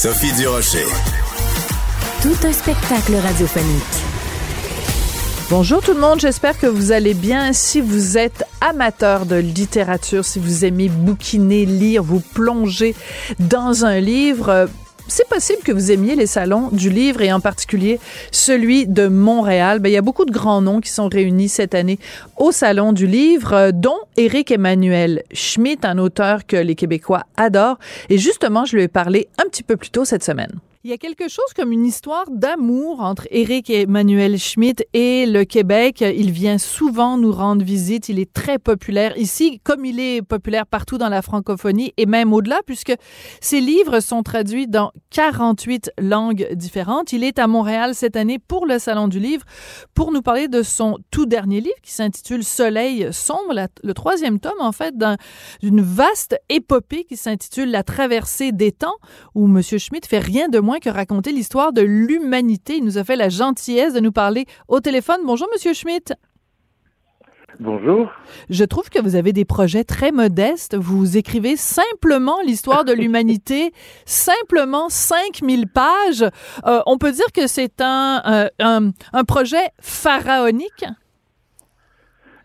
Sophie Durocher. Tout un spectacle radiophonique. Bonjour tout le monde, j'espère que vous allez bien. Si vous êtes amateur de littérature, si vous aimez bouquiner, lire, vous plonger dans un livre, c'est possible que vous aimiez les salons du livre et en particulier celui de Montréal. Ben, il y a beaucoup de grands noms qui sont réunis cette année au salon du livre, euh, dont Éric Emmanuel Schmitt, un auteur que les Québécois adorent. Et justement, je lui ai parlé un petit peu plus tôt cette semaine. Il y a quelque chose comme une histoire d'amour entre Éric et Emmanuel Schmitt et le Québec. Il vient souvent nous rendre visite. Il est très populaire ici, comme il est populaire partout dans la francophonie et même au-delà, puisque ses livres sont traduits dans 48 langues différentes. Il est à Montréal cette année pour le Salon du Livre pour nous parler de son tout dernier livre qui s'intitule Soleil sombre, le troisième tome en fait d'une vaste épopée qui s'intitule La traversée des temps, où M. Schmitt fait rien de moins que raconter l'histoire de l'humanité. Il nous a fait la gentillesse de nous parler au téléphone. Bonjour, Monsieur Schmitt. Bonjour. Je trouve que vous avez des projets très modestes. Vous écrivez simplement l'histoire de l'humanité, simplement 5000 pages. Euh, on peut dire que c'est un, euh, un, un projet pharaonique?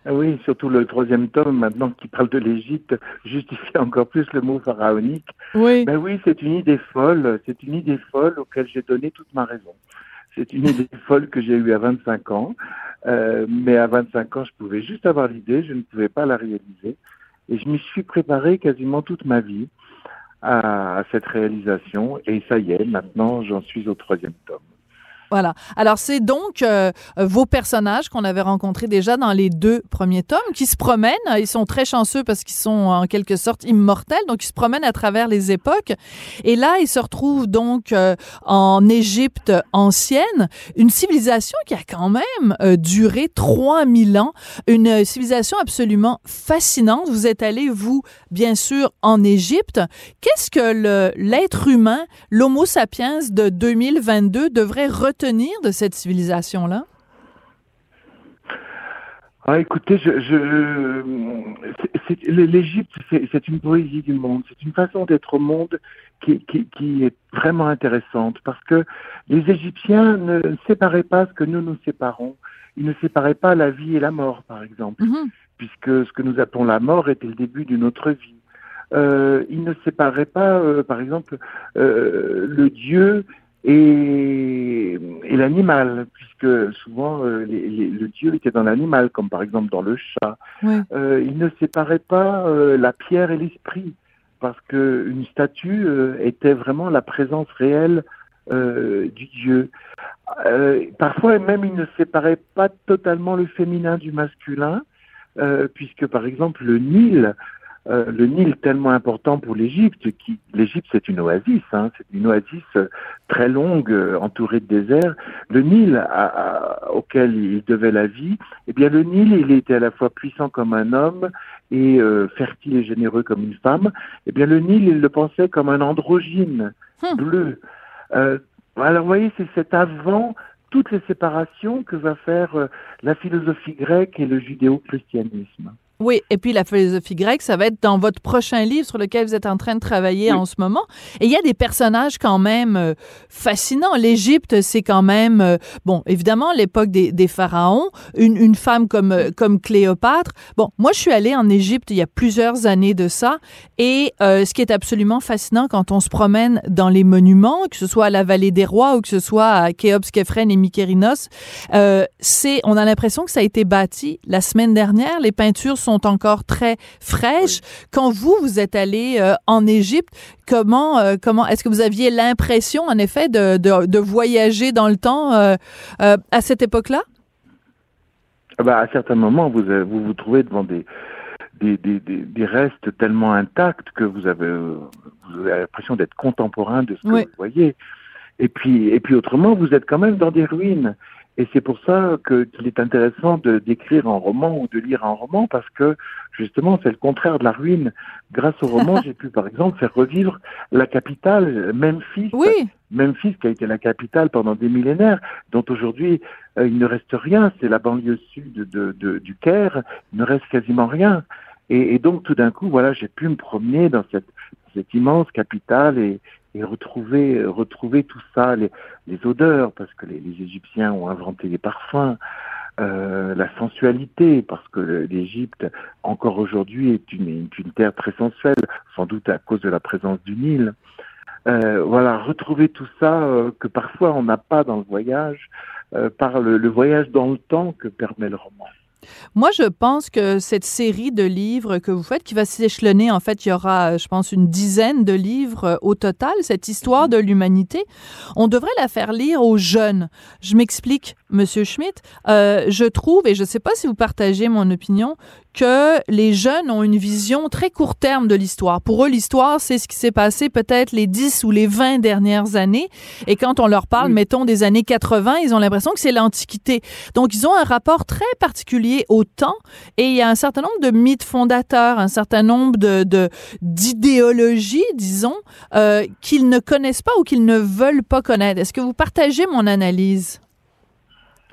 Ah oui, surtout le troisième tome, maintenant qui parle de l'Égypte, justifie encore plus le mot pharaonique. Oui. Ben oui, c'est une idée folle, c'est une idée folle auquel j'ai donné toute ma raison. C'est une idée folle que j'ai eue à 25 ans, euh, mais à 25 ans, je pouvais juste avoir l'idée, je ne pouvais pas la réaliser. Et je m'y suis préparé quasiment toute ma vie à, à cette réalisation, et ça y est, maintenant j'en suis au troisième tome. Voilà. Alors, c'est donc euh, vos personnages qu'on avait rencontrés déjà dans les deux premiers tomes qui se promènent. Ils sont très chanceux parce qu'ils sont en quelque sorte immortels. Donc, ils se promènent à travers les époques. Et là, ils se retrouvent donc euh, en Égypte ancienne, une civilisation qui a quand même euh, duré 3000 ans. Une civilisation absolument fascinante. Vous êtes allé, vous, bien sûr, en Égypte. Qu'est-ce que l'être humain, l'Homo sapiens de 2022 devrait retenir de cette civilisation-là? Ah, écoutez, je, je l'Égypte, c'est une poésie du monde. C'est une façon d'être au monde qui, qui, qui, est vraiment intéressante parce que les Égyptiens ne séparaient pas ce que nous nous séparons. Ils ne séparaient pas la vie et la mort, par exemple, mm-hmm. puisque ce que nous appelons la mort était le début d'une autre vie. Euh, ils ne séparaient pas, euh, par exemple, euh, le Dieu et, et l'animal, puisque souvent euh, les, les, le Dieu était dans l'animal, comme par exemple dans le chat. Euh, il ne séparait pas euh, la pierre et l'esprit, parce que une statue euh, était vraiment la présence réelle euh, du Dieu. parfois même, il ne séparait pas totalement le féminin du masculin, puisque par exemple le Nil euh, le Nil tellement important pour l'Égypte, qui l'Égypte c'est une oasis, hein, c'est une oasis euh, très longue, euh, entourée de désert. Le Nil auquel il devait la vie, eh bien le Nil il était à la fois puissant comme un homme et fertile et généreux comme une femme. Eh bien le Nil il le pensait comme un androgyne hmm. bleu. alors vous voyez c'est cet avant toutes les séparations que va faire la philosophie grecque et le judéo-christianisme. Oui, et puis la philosophie grecque, ça va être dans votre prochain livre sur lequel vous êtes en train de travailler en ce moment. Et il y a des personnages quand même euh, fascinants. L'Égypte, c'est quand même, euh, bon, évidemment, l'époque des, des, pharaons, une, une femme comme, euh, comme Cléopâtre. Bon, moi, je suis allée en Égypte il y a plusieurs années de ça. Et ce qui est absolument fascinant quand on se promène dans les monuments, que ce soit à la Vallée des Rois ou que ce soit à Khéops, Képhren et Mykérinos, c'est, on a l'impression que ça a été bâti la semaine dernière. Les peintures sont encore très fraîches. Quand vous, vous êtes allé euh, en Égypte, comment, euh, comment est-ce que vous aviez l'impression, en effet, de, de, voyager dans le temps euh, à cette époque-là? Ah bah, à certains moments, vous, vous vous trouvez devant des, des, des, des, restes tellement intacts que vous avez, vous avez l'impression d'être contemporain de ce que vous voyez. Et puis, et puis autrement, vous êtes quand même dans des ruines. Et c'est pour ça qu'il est intéressant de d'écrire un roman ou de lire un roman parce que justement c'est le contraire de la ruine. Grâce au roman, j'ai pu par exemple faire revivre la capitale, Memphis. Oui. Memphis qui a été la capitale pendant des millénaires, dont aujourd'hui euh, il ne reste rien. C'est la banlieue sud de, de, du Caire. Il ne reste quasiment rien. Et, et donc tout d'un coup, voilà, j'ai pu me promener dans cette, cette immense capitale et, et retrouver, retrouver tout ça, les, les odeurs, parce que les, les, Égyptiens ont inventé les parfums, euh, la sensualité, parce que l'Égypte, encore aujourd'hui, est une, une terre très sensuelle, sans doute à cause de la présence du Nil. Euh, voilà, retrouver tout ça euh, que parfois on n'a pas dans le voyage, par le voyage dans le temps que permet le roman. Moi, je pense que cette série de livres que vous faites, qui va s'échelonner, en fait, il y aura, je pense, une dizaine de livres euh, au total, cette histoire de l'humanité, on devrait la faire lire aux jeunes. Je m'explique, Monsieur Schmidt. Euh, je trouve, et je ne sais pas si vous partagez mon opinion, que les jeunes ont une vision très court terme de l'histoire. Pour eux, l'histoire, c'est ce qui s'est passé peut-être les 10 ou les 20 dernières années. Et quand on leur parle, mettons, des années 80, ils ont l'impression que c'est l'Antiquité. Donc, ils ont un rapport très particulier au temps. Et il y a un certain nombre de mythes fondateurs, un certain nombre de d'idéologies, disons, euh, qu'ils ne connaissent pas ou qu'ils ne veulent pas connaître. Est-ce que vous partagez mon analyse?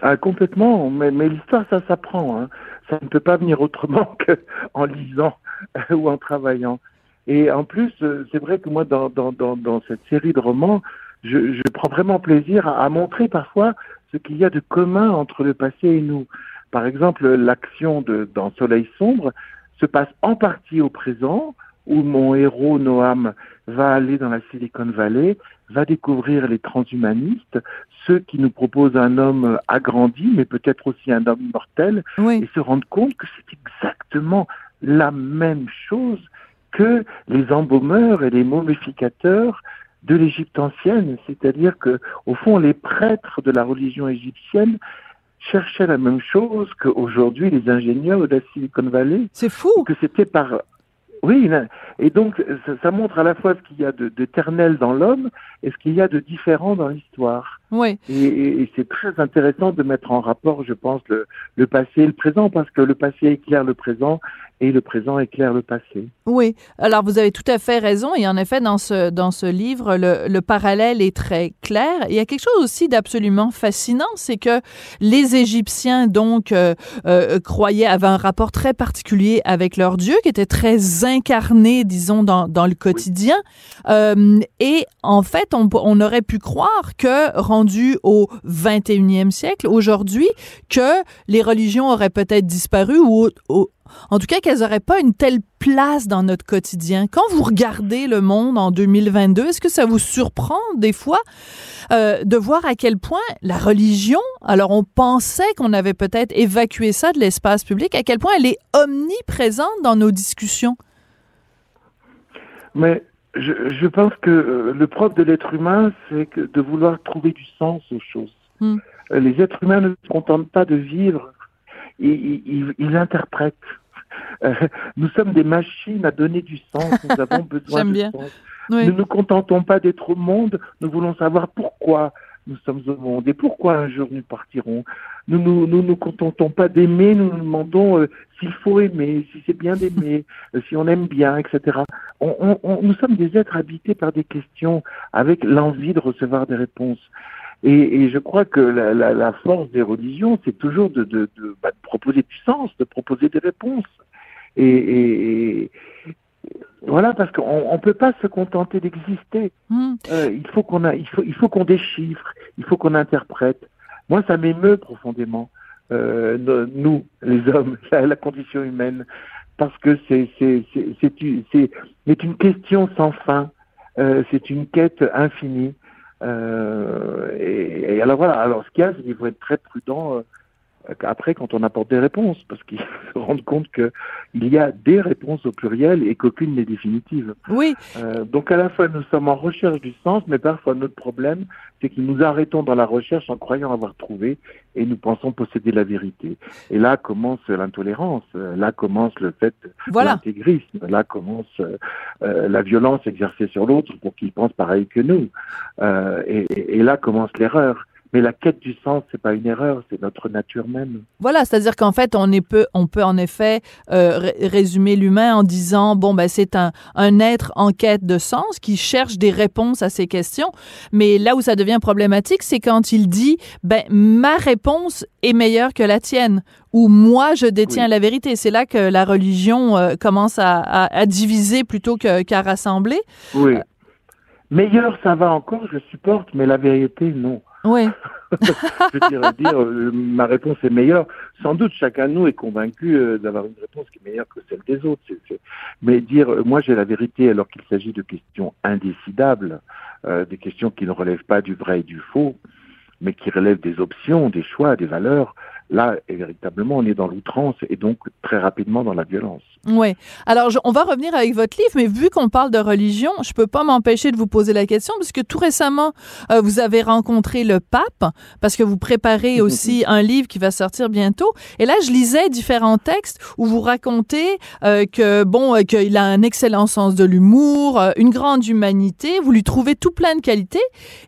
Ah, complètement, mais, mais l'histoire, ça s'apprend. Hein ça ne peut pas venir autrement qu'en lisant euh, ou en travaillant. Et en plus, euh, c'est vrai que moi, dans, dans, dans, dans, cette série de romans, je, je prends vraiment plaisir à, à montrer parfois ce qu'il y a de commun entre le passé et nous. Par exemple, l'action dans Soleil sombre se passe en partie au présent, où mon héros Noam va aller dans la Silicon Valley, va découvrir les transhumanistes, ceux qui nous proposent un homme agrandi, mais peut-être aussi un homme mortel, et se rendre compte que c'est exactement la même chose que les embaumeurs et les momificateurs de l'Égypte ancienne, c'est-à-dire que au fond les prêtres de la religion égyptienne cherchaient la même chose qu'aujourd'hui les ingénieurs de la Silicon Valley. C'est fou. Que c'était par oui, et donc ça, montre à la fois ce qu'il y a d'éternel dans l'homme et ce qu'il y a de différent dans l'histoire. Oui. Et, et, c'est très intéressant de mettre en rapport, je pense, le, le passé et le présent, parce que le passé éclaire le présent et le présent éclaire le passé. Oui, alors vous avez tout à fait raison. Et en effet, dans ce, dans ce livre, le, le parallèle est très clair. Il y a quelque chose aussi d'absolument fascinant, c'est que les Égyptiens, donc, euh, euh, croyaient, avaient un rapport très particulier avec leur Dieu, qui était très incarné, disons, dans, dans le quotidien. Euh, et en fait, on, aurait pu croire que, rendu au 21e siècle, aujourd'hui, que les religions auraient peut-être disparu ou, ou en tout cas qu'elles n'auraient pas une telle place dans notre quotidien. Quand vous regardez le monde en 2022, est-ce que ça vous surprend des fois euh, de voir à quel point la religion, alors on pensait qu'on avait peut-être évacué ça de l'espace public, à quel point elle est omniprésente dans nos discussions? Mais je, je pense que euh, le propre de l'être humain, c'est de vouloir trouver du sens aux choses. Hmm. Euh, les êtres humains ne se contentent pas de vivre, ils, ils, ils interprètent. Euh, nous sommes des machines à donner du sens, nous avons besoin de bien. sens. Oui. Nous ne nous contentons pas d'être au monde, nous voulons savoir pourquoi nous sommes au monde et pourquoi un jour nous partirons. Nous ne nous, nous, nous contentons pas d'aimer, nous nous demandons euh, s'il faut aimer, si c'est bien d'aimer, euh, si on aime bien, etc. On, on, on, nous sommes des êtres habités par des questions avec l'envie de recevoir des réponses. Et, et, je crois que la, la, la force des religions, c'est toujours de, de, de, bah, de, proposer du sens, de proposer des réponses. Et, et, et voilà, parce qu'on ne peut pas se contenter d'exister. Mmh. Euh, il faut qu'on il faut, il faut qu'on déchiffre, il faut qu'on interprète. Moi, ça m'émeut profondément, euh, nous, les hommes, la, condition humaine, parce que c'est, une question sans fin. Euh, c'est une quête infinie. Euh, et, et, alors voilà, alors ce qu'il y a, c'est qu'il faut être très prudent après quand on apporte des réponses, parce qu'ils se rendent compte qu'il y a des réponses au pluriel et qu'aucune n'est définitive. Oui. Euh, donc à la fois nous sommes en recherche du sens, mais parfois notre problème, c'est que nous arrêtons dans la recherche en croyant avoir trouvé et nous pensons posséder la vérité. Et là commence l'intolérance, là commence le fait voilà. l'intégrisme, là commence euh, la violence exercée sur l'autre pour qu'il pense pareil que nous. Euh, et, et là commence l'erreur. Mais la quête du sens, c'est pas une erreur, c'est notre nature même. Voilà, c'est-à-dire qu'en fait, on, est peu, on peut en effet euh, résumer l'humain en disant bon ben c'est un, un être en quête de sens qui cherche des réponses à ces questions. Mais là où ça devient problématique, c'est quand il dit ben ma réponse est meilleure que la tienne ou moi je détiens la vérité. C'est là que la religion euh, commence à, à, à, diviser plutôt qu'à rassembler. Oui. Meilleur, ça va encore, je supporte, mais la vérité, non. Oui. je veux dire, euh, ma réponse est meilleure. Sans doute, chacun de nous est convaincu euh, d'avoir une réponse qui est meilleure que celle des autres. Mais dire, euh, moi j'ai la vérité alors qu'il s'agit de questions indécidables, des questions qui ne relèvent pas du vrai et du faux, mais qui relèvent des options, des choix, des valeurs, là, véritablement, on est dans l'outrance et donc très rapidement dans la violence. Oui. Alors, je, on va revenir avec votre livre, mais vu qu'on parle de religion, je peux pas m'empêcher de vous poser la question, parce que tout récemment, euh, vous avez rencontré le pape, parce que vous préparez aussi un livre qui va sortir bientôt. Et là, je lisais différents textes où vous racontez euh, que, bon, euh, qu'il a un excellent sens de l'humour, euh, une grande humanité, vous lui trouvez tout plein de qualités.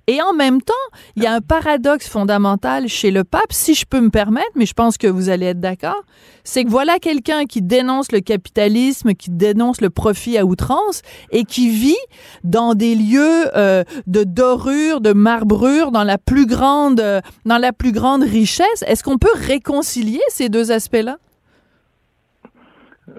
Et en même temps, il y a un paradoxe fondamental chez le pape, si je peux me permettre, mais je pense que vous allez être d'accord, c'est que voilà quelqu'un qui dénonce le capitalisme, qui dénonce le profit à outrance et qui vit dans des lieux euh, de dorure, de marbrure, dans la plus grande, euh, dans la plus grande richesse. Est-ce qu'on peut réconcilier ces deux aspects-là?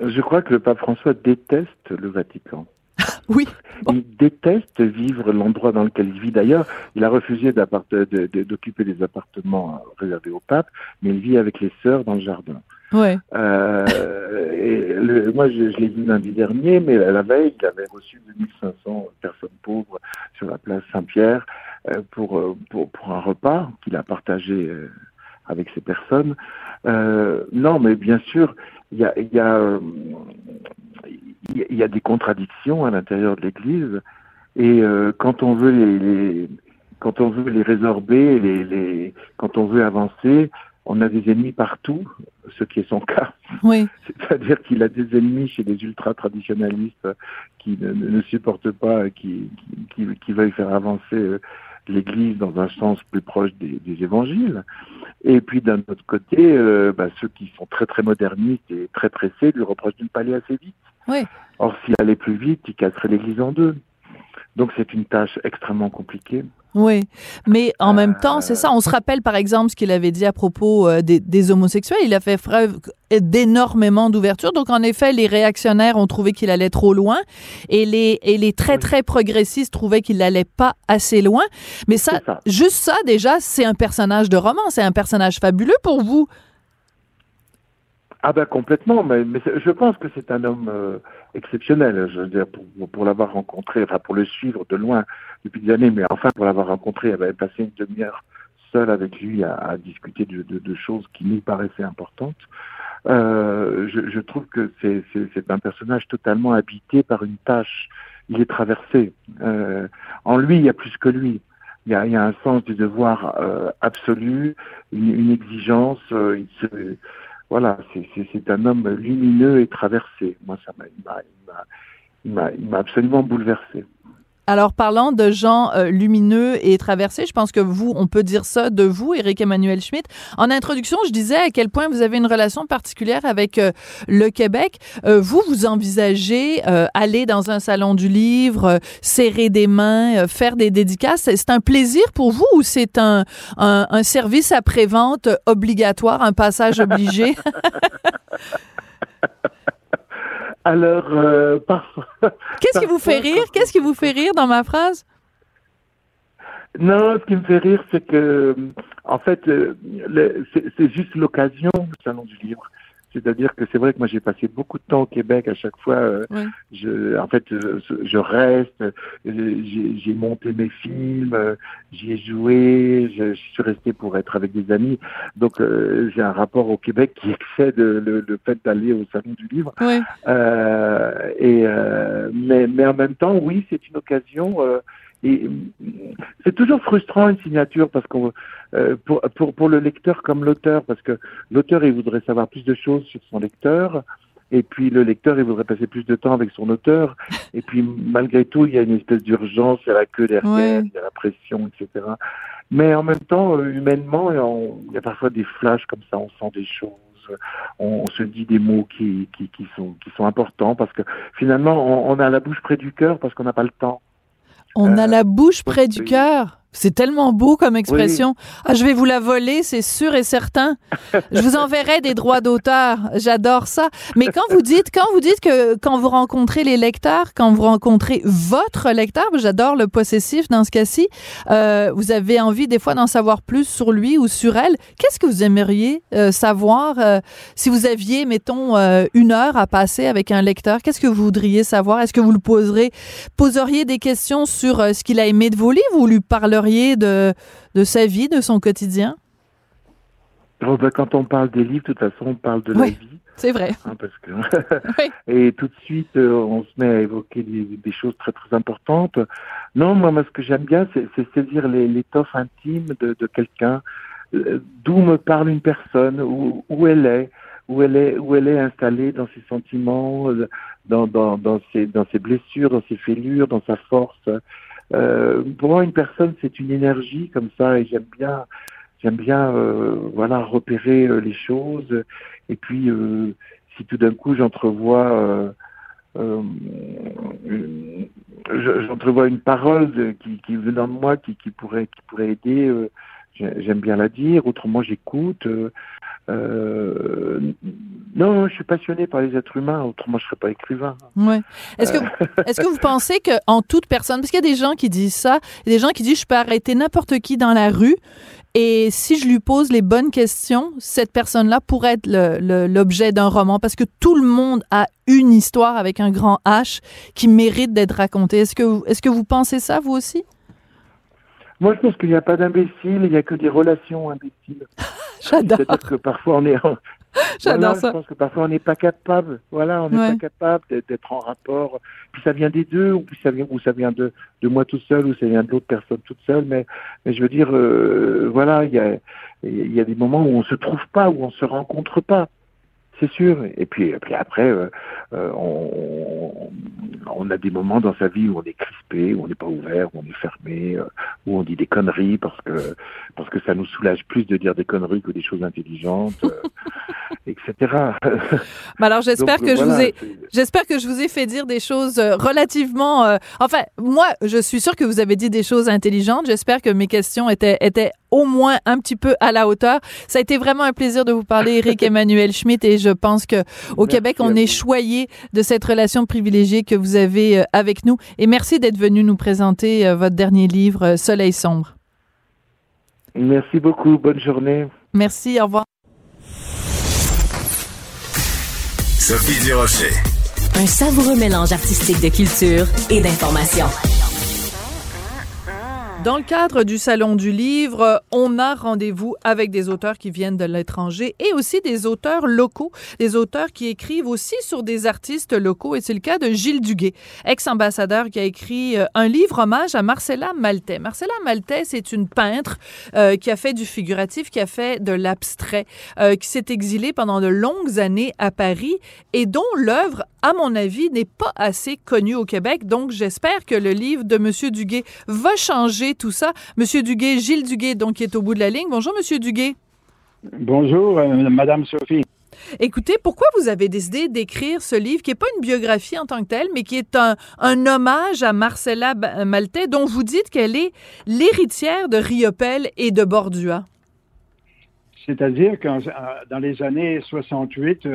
Je crois que le pape François déteste le Vatican. oui. Bon. Il déteste vivre l'endroit dans lequel il vit. D'ailleurs, il a refusé d'occuper de, de, des appartements réservés au pape, mais il vit avec les sœurs dans le jardin. Ouais. Euh, et moi, je, l'ai vu lundi dernier, mais la veille, il avait reçu 2500 personnes pauvres sur la place Saint-Pierre euh, pour, pour, pour un repas qu'il a partagé euh, avec ces personnes. Euh, non, mais bien sûr, il y a, y a y a des contradictions à l'intérieur de l'Église et euh, quand on veut les, quand on veut les résorber, les, quand on veut avancer, on a des ennemis partout, ce qui est son cas. Oui. C'est-à-dire qu'il a des ennemis chez les ultra-traditionalistes qui ne, ne, supportent pas, qui, qui, qui, veulent faire avancer l'Église dans un sens plus proche des, des évangiles. Et puis d'un autre côté, euh, bah, ceux qui sont très très modernistes et très pressés lui reprochent de ne pas aller assez vite. Oui. Or, s'il allait plus vite, il casserait l'Église en deux. Donc c'est une tâche extrêmement compliquée. Oui, mais en euh... même temps, c'est ça. On se rappelle par exemple ce qu'il avait dit à propos euh, des, des, homosexuels. Il a fait preuve d'énormément d'ouverture. Donc en effet, les réactionnaires ont trouvé qu'il allait trop loin et les, et les très très progressistes trouvaient qu'il n'allait pas assez loin. Mais ça, ça, juste ça déjà, c'est un personnage de roman, c'est un personnage fabuleux pour vous. Ah ben complètement, mais, mais je pense que c'est un homme euh, exceptionnel. Je veux dire, pour, pour l'avoir rencontré, enfin pour le suivre de loin depuis des années, mais enfin pour l'avoir rencontré, avait passé une demi-heure seul avec lui à, à discuter de, de, de, choses qui nous paraissaient importantes. Euh, je, je, trouve que c'est un personnage totalement habité par une tâche. Il est traversé. Euh, en lui, il y a plus que lui. Il y a, il y a un sens du devoir euh, absolu, une, une exigence. Euh, il se, voilà, c'est un homme lumineux et traversé. Moi, ça m'a, absolument bouleversé. Alors, parlant de gens euh, lumineux et traversés, je pense que vous, on peut dire ça de vous, Éric Emmanuel Schmitt. En introduction, je disais à quel point vous avez une relation particulière avec euh, le Québec. Euh, vous, vous envisagez euh, aller dans un salon du livre, euh, serrer des mains, faire des dédicaces. C'est un plaisir pour vous ou c'est un, un, un service après-vente obligatoire, un passage obligé? Alors, euh, parfois. Qu'est-ce qui vous fait rire? Qu'est-ce qui vous fait rire dans ma phrase? Non, ce qui me fait rire, c'est que, en fait, euh, c'est juste l'occasion, le salon du livre. C'est-à-dire que c'est vrai que moi j'ai passé beaucoup de temps au Québec à chaque fois. Euh, je, en fait, je, reste. Euh, j'ai monté mes films, euh, j'y ai joué. Je, suis resté pour être avec des amis. Donc j'ai un rapport au Québec qui excède le, le fait d'aller au salon du livre. et mais, mais en même temps, oui, c'est une occasion. Et c'est toujours frustrant une signature parce qu'on euh, pour, pour, pour le lecteur comme l'auteur, parce que l'auteur il voudrait savoir plus de choses sur son lecteur, et puis le lecteur il voudrait passer plus de temps avec son auteur, et puis malgré tout il y a une espèce d'urgence, il y a la queue derrière, il y a la pression, etc. Mais en même temps, euh, humainement, il y a parfois des flashs comme ça, on sent des choses on, se dit des mots qui, qui, qui, sont, qui sont importants parce que finalement, on, on a la bouche près du cœur parce qu'on n'a pas le temps. On a euh, la bouche près du cœur. C'est tellement beau comme expression. Ah, je vais vous la voler, c'est sûr et certain. Je vous enverrai des droits d'auteur. J'adore ça. Mais quand vous dites, quand vous dites que quand vous rencontrez les lecteurs, quand vous rencontrez votre lecteur, j'adore le possessif dans ce cas-ci, euh, vous avez envie des fois d'en savoir plus sur lui ou sur elle. Qu'est-ce que vous aimeriez euh, savoir euh, si vous aviez, mettons, une heure à passer avec un lecteur? Qu'est-ce que vous voudriez savoir? Est-ce que vous le poserez, poseriez des questions sur ce qu'il a aimé de vos livres ou lui de, de sa vie, de son quotidien? Oh, ben, quand on parle des livres, de toute façon, on parle de la vie. C'est vrai. Hein, parce que Et tout de suite, euh, on se met à évoquer des, choses très très importantes. Non, moi, moi ce que j'aime bien, c'est saisir l'étoffe intime de, de quelqu'un, euh, d'où me parle une personne, où, où, elle est, où elle est, où elle est installée dans ses sentiments, euh, dans, dans, dans, ses, dans ses blessures, dans ses fêlures, dans sa force. Euh, pour moi, une personne, c'est une énergie comme ça, et j'aime bien, j'aime bien, euh, voilà, repérer euh, les choses. Et puis, si tout d'un coup j'entrevois, j'entrevois une parole qui, qui venant de moi, qui pourrait, qui pourrait aider, j'aime bien la dire. Autrement, j'écoute. Euh, non, je suis passionné par les êtres humains, autrement je serais pas écrivain. Ouais. Est-ce que, euh. est-ce que vous pensez que en toute personne, parce qu'il y a des gens qui disent ça, il y a des gens qui disent je peux arrêter n'importe qui dans la rue et si je lui pose les bonnes questions, cette personne-là pourrait être l'objet d'un roman parce que tout le monde a une histoire avec un grand H qui mérite d'être racontée. Est-ce que, est-ce que vous pensez ça vous aussi? Moi, je pense qu'il n'y a pas d'imbéciles, il n'y a que des relations imbéciles. J'adore. C'est-à-dire que parfois on est. J'adore ça. Je pense que parfois on n'est pas capable. Voilà, on n'est pas capable d'être en rapport. Puis ça vient des deux, ou puis ça vient, ou ça vient de, de moi tout seul, ou ça vient de l'autre personne toute seule. Mais, mais je veux dire, euh, voilà, il y a, il y a des moments où on se trouve pas, où on se rencontre pas c'est sûr. Et puis, et puis après, euh, euh, on, on, a des moments dans sa vie où on est crispé, où on n'est pas ouvert, où on est fermé, euh, où on dit des conneries parce que parce que ça nous soulage plus de dire des conneries que des choses intelligentes, etc. Mais alors j'espère que je vous ai j'espère que je vous ai fait dire des choses relativement. enfin, moi, je suis sûre que vous avez dit des choses intelligentes. J'espère que mes questions étaient étaient au moins un petit peu à la hauteur. Ça a été vraiment un plaisir de vous parler, Eric Emmanuel Schmitt, et je pense que au Québec, on est choyé de cette relation privilégiée que vous avez euh, avec nous. Et merci d'être venu nous présenter euh, votre dernier livre, euh, Soleil sombre. Merci beaucoup. Bonne journée. Merci. Au revoir. Sophie Durocher. Un savoureux mélange artistique de culture et d'information. Dans le cadre du Salon du Livre, on a rendez-vous avec des auteurs qui viennent de l'étranger et aussi des auteurs locaux, des auteurs qui écrivent aussi sur des artistes locaux. Et c'est le cas de Gilles Duguay, ex-ambassadeur qui a écrit euh, un livre hommage à Marcella Maltais. Marcella Maltais, c'est une peintre euh, qui a fait du figuratif, qui a fait de l'abstrait, euh, qui s'est exilée pendant de longues années à Paris et dont l'œuvre, à mon avis, n'est pas assez connue au Québec. Donc, j'espère que le livre de Monsieur Duguay va changer tout ça. Monsieur Duguay, Gilles Duguay, donc, qui est au bout de la ligne. Bonjour, Monsieur Duguay. Bonjour, euh, Madame Sophie. Écoutez, pourquoi vous avez décidé d'écrire ce livre, qui n'est pas une biographie en tant que telle, mais qui est un, hommage à Marcella Maltais, dont vous dites qu'elle est l'héritière de Riopel et de Bordua? C'est-à-dire que euh, dans les années 68,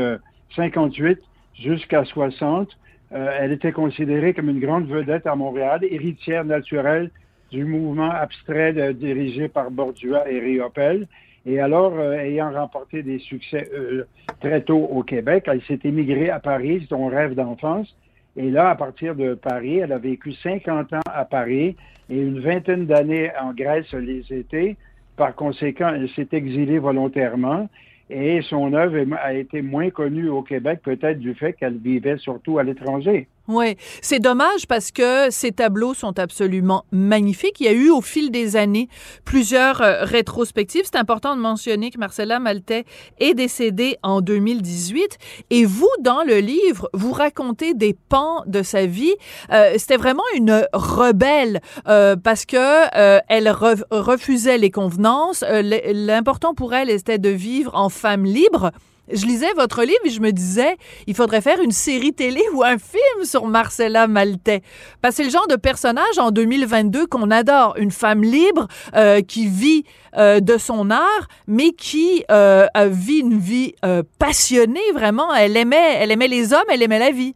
58 euh, jusqu'à 60, elle était considérée comme une grande vedette à Montréal, héritière naturelle du mouvement abstrait dirigé par Bordua et Riopel. Et alors, euh, ayant remporté des succès euh, très tôt au Québec, elle s'est émigrée à Paris, son rêve d'enfance. Et là, à partir de Paris, elle a vécu 50 ans à Paris et une vingtaine d'années en Grèce les étés. Par conséquent, elle s'est exilée volontairement et son œuvre a été moins connue au Québec, peut-être du fait qu'elle vivait surtout à l'étranger. Oui, c'est dommage parce que ces tableaux sont absolument magnifiques. Il y a eu au fil des années plusieurs euh, rétrospectives. C'est important de mentionner que Marcella Maltais est décédée en 2018 et vous, dans le livre, vous racontez des pans de sa vie. Euh, C'était vraiment une rebelle euh, parce que euh, elle refusait les convenances. Euh, l'important pour elle, était de vivre en femme libre je lisais votre livre et je me disais, il faudrait faire une série télé ou un film sur Marcella Maltais. Parce que c'est le genre de personnage en 2022 qu'on adore. Une femme libre euh, qui vit euh, de son art, mais qui euh, vit une vie passionnée, vraiment. Elle aimait, elle aimait les hommes, elle aimait la vie.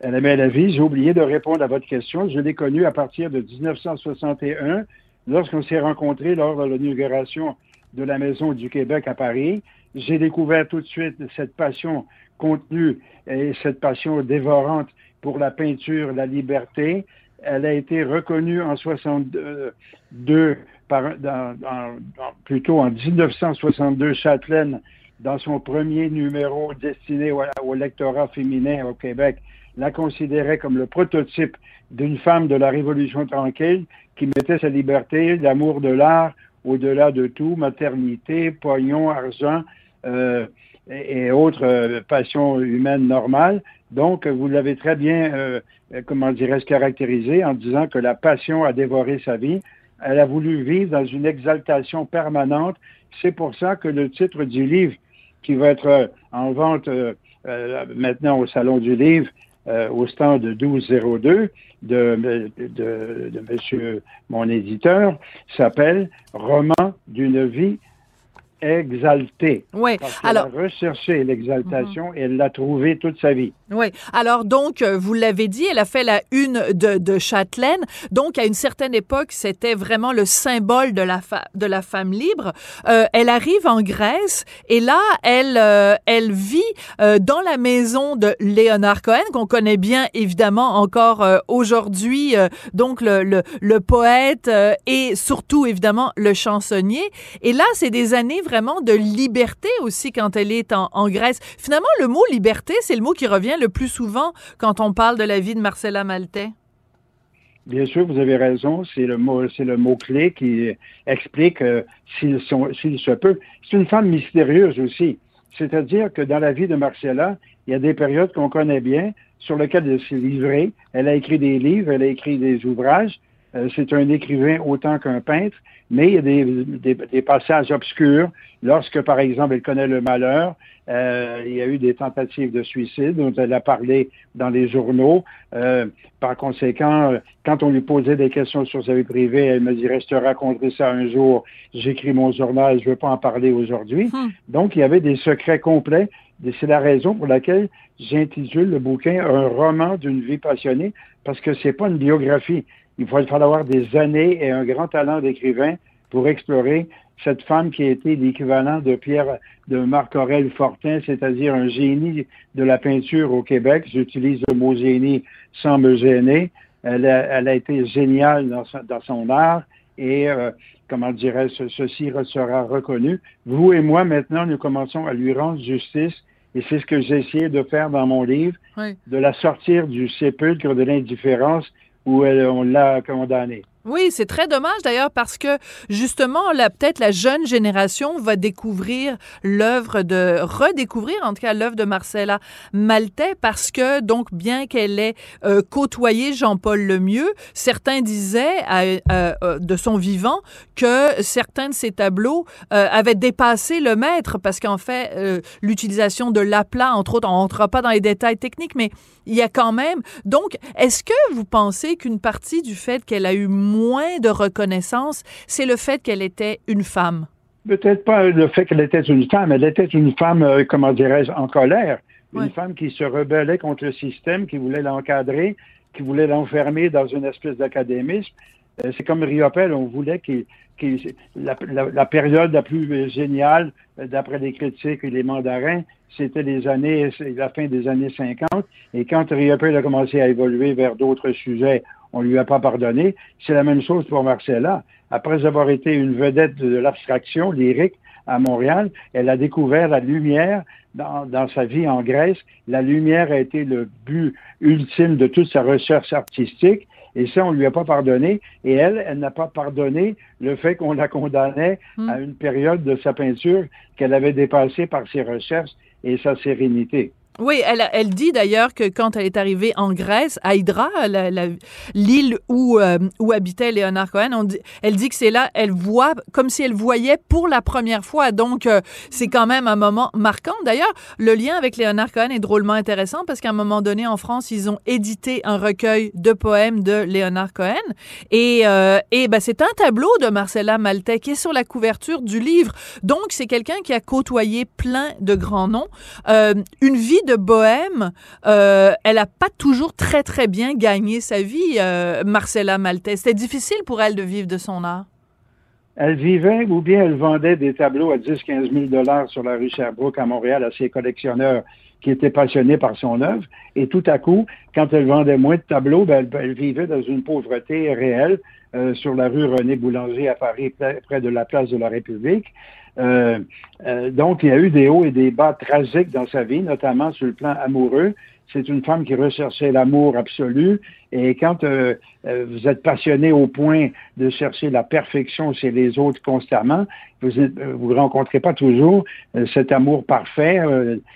Elle aimait la vie. J'ai oublié de répondre à votre question. Je l'ai connue à partir de 1961, lorsqu'on s'est rencontrés lors de l'inauguration de la Maison du Québec à Paris j'ai découvert tout de suite cette passion contenue et cette passion dévorante pour la peinture, la liberté. Elle a été reconnue en 62 par, dans, plutôt en 1962 Châtelaine dans son premier numéro destiné au, au lectorat féminin au Québec la considérait comme le prototype d'une femme de la Révolution tranquille qui mettait sa liberté, l'amour de l'art au-delà de tout, maternité, pognon, argent, euh, et, autres euh, passions humaines normales. Donc, vous l'avez très bien, euh, comment dirais-je, caractérisé en disant que la passion a dévoré sa vie. Elle a voulu vivre dans une exaltation permanente. C'est pour ça que le titre du livre, qui va être en vente maintenant au Salon du Livre, au stand 1202 de, de, de, de monsieur, mon éditeur, s'appelle Roman d'une vie exaltée. Oui. Alors, a recherché l'exaltation et elle l'a trouvée toute sa vie. Oui. Alors, donc, euh, vous l'avez dit, elle a fait la une de, de Châtelaine. Donc, à une certaine époque, c'était vraiment le symbole de la, de la femme libre. Euh, elle arrive en Grèce et là, elle, euh, elle vit dans la maison de Léonard Cohen, qu'on connaît bien évidemment encore aujourd'hui, donc le, le, le poète et surtout évidemment le chansonnier. Et là, c'est des années vraiment de liberté aussi quand elle est en, Grèce. Finalement, le mot liberté, c'est le mot qui revient le plus souvent quand on parle de la vie de Marcella Maltais? Bien sûr, vous avez raison. C'est le mot, c'est le mot clé qui explique euh, s'il, se peut. C'est une femme mystérieuse aussi. C'est-à-dire que dans la vie de Marcella, il y a des périodes qu'on connaît bien, sur lesquelles elle s'est livrée. Elle a écrit des livres, elle a écrit des ouvrages. Euh, c'est un écrivain autant qu'un peintre, mais il y a des, des, passages obscurs. Lorsque, par exemple, elle connaît le malheur, euh, il y a eu des tentatives de suicide dont elle a parlé dans les journaux. Euh, par conséquent, quand on lui posait des questions sur sa vie privée, elle me dirait, je te raconterai ça un jour, j'écris mon journal, je veux pas en parler aujourd'hui. Hmm. Donc, il y avait des secrets complets. C'est la raison pour laquelle j'intitule le bouquin Un roman d'une vie passionnée, parce que c'est pas une biographie. Il va falloir avoir des années et un grand talent d'écrivain pour explorer cette femme qui a été l'équivalent de Pierre, de Marc-Aurel Fortin, c'est-à-dire un génie de la peinture au Québec. J'utilise le mot génie sans me gêner. Elle a, été géniale dans, son art et, euh, comment dirais-je, ceci sera reconnu. Vous et moi, maintenant, nous commençons à lui rendre justice et c'est ce que j'ai essayé de faire dans mon livre, de la sortir du sépulcre de l'indifférence où elle, on l'a condamnée. Oui, c'est très dommage d'ailleurs parce que justement, peut-être la jeune génération va découvrir l'œuvre de, redécouvrir en tout cas l'œuvre de Marcella Maltais parce que donc bien qu'elle ait euh, côtoyé Jean-Paul Lemieux, certains disaient euh, euh, de son vivant que certains de ses tableaux avaient dépassé le maître parce qu'en fait l'utilisation de l'aplat entre autres, on rentrera pas dans les détails techniques, mais il y a quand même. Donc, est-ce que vous pensez qu'une partie du fait qu'elle a eu de reconnaissance, c'est le fait qu'elle était une femme? Peut-être pas le fait qu'elle était une femme, elle était une femme, euh, comment dirais-je, en colère. Une femme qui se rebellait contre le système, qui voulait l'encadrer, qui voulait l'enfermer dans une espèce d'académisme. Euh, c'est comme Riopel, on voulait qu'il la, la, période la plus géniale, euh, d'après les critiques et les mandarins, c'était les années, la fin des années 50. Et quand Riopel a commencé à évoluer vers d'autres sujets, on lui a pas pardonné. C'est la même chose pour Marcella. Après avoir été une vedette de l'abstraction lyrique à Montréal, elle a découvert la lumière dans, dans, sa vie en Grèce. La lumière a été le but ultime de toute sa recherche artistique. Et ça, on ne lui a pas pardonné. Et elle, elle n'a pas pardonné le fait qu'on la condamnait hmm. à une période de sa peinture qu'elle avait dépassée par ses recherches et sa sérénité. Oui, elle, elle dit d'ailleurs que quand elle est arrivée en Grèce, à Hydra, l'île où, euh, où habitait Léonard Cohen, on dit, elle dit que c'est là, elle voit comme si elle voyait pour la première fois. Donc, euh, c'est quand même un moment marquant. D'ailleurs, le lien avec Léonard Cohen est drôlement intéressant parce qu'à un moment donné, en France, ils ont édité un recueil de poèmes de Léonard Cohen. Et, euh, et ben, c'est un tableau de Marcella Maltais qui est sur la couverture du livre. Donc, c'est quelqu'un qui a côtoyé plein de grands noms. une vie de bohème, euh, elle a pas toujours très, très bien gagné sa vie, euh, Marcella Maltais. C'était difficile pour elle de vivre de son art. Elle vivait ou bien elle vendait des tableaux à 10-15 000 dollars sur la rue Sherbrooke à Montréal à ses collectionneurs qui étaient passionnés par son œuvre. Et tout à coup, quand elle vendait moins de tableaux, ben, elle, vivait dans une pauvreté réelle euh, sur la rue René Boulanger à Paris, près de la place de la République. Euh, euh, donc, il y a eu des hauts et des bas tragiques dans sa vie, notamment sur le plan amoureux. C'est une femme qui recherchait l'amour absolu. Et quand euh, vous êtes passionné au point de chercher la perfection chez les autres constamment, vous ne rencontrez pas toujours cet amour parfait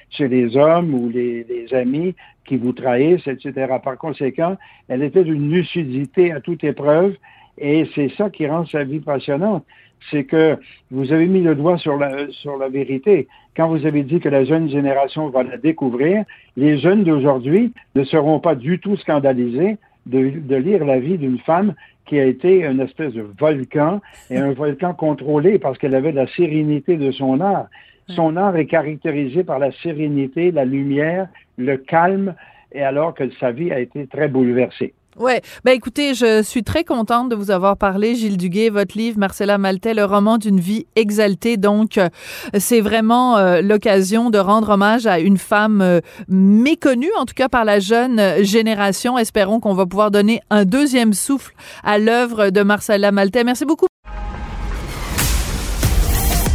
chez les hommes ou les, les, amis qui vous trahissent, etc. Par conséquent, elle était d'une lucidité à toute épreuve. Et c'est ça qui rend sa vie passionnante c'est que vous avez mis le doigt sur la, sur la vérité. Quand vous avez dit que la jeune génération va la découvrir, les jeunes d'aujourd'hui ne seront pas du tout scandalisés de, de lire la vie d'une femme qui a été une espèce de volcan et un volcan contrôlé parce qu'elle avait la sérénité de son art. Son art est caractérisé par la sérénité, la lumière, le calme, et alors que sa vie a été très bouleversée. Ouais, ben écoutez, je suis très contente de vous avoir parlé, Gilles Duguay, votre livre Marcella Maltais, le roman d'une vie exaltée. Donc, euh, c'est vraiment euh, l'occasion de rendre hommage à une femme euh, méconnue, en tout cas par la jeune génération. Espérons qu'on va pouvoir donner un deuxième souffle à l'œuvre de Marcella Maltais. Merci beaucoup.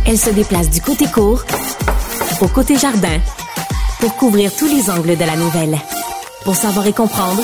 Elle se déplace du côté court au côté jardin pour couvrir tous les angles de la nouvelle. Pour savoir et comprendre.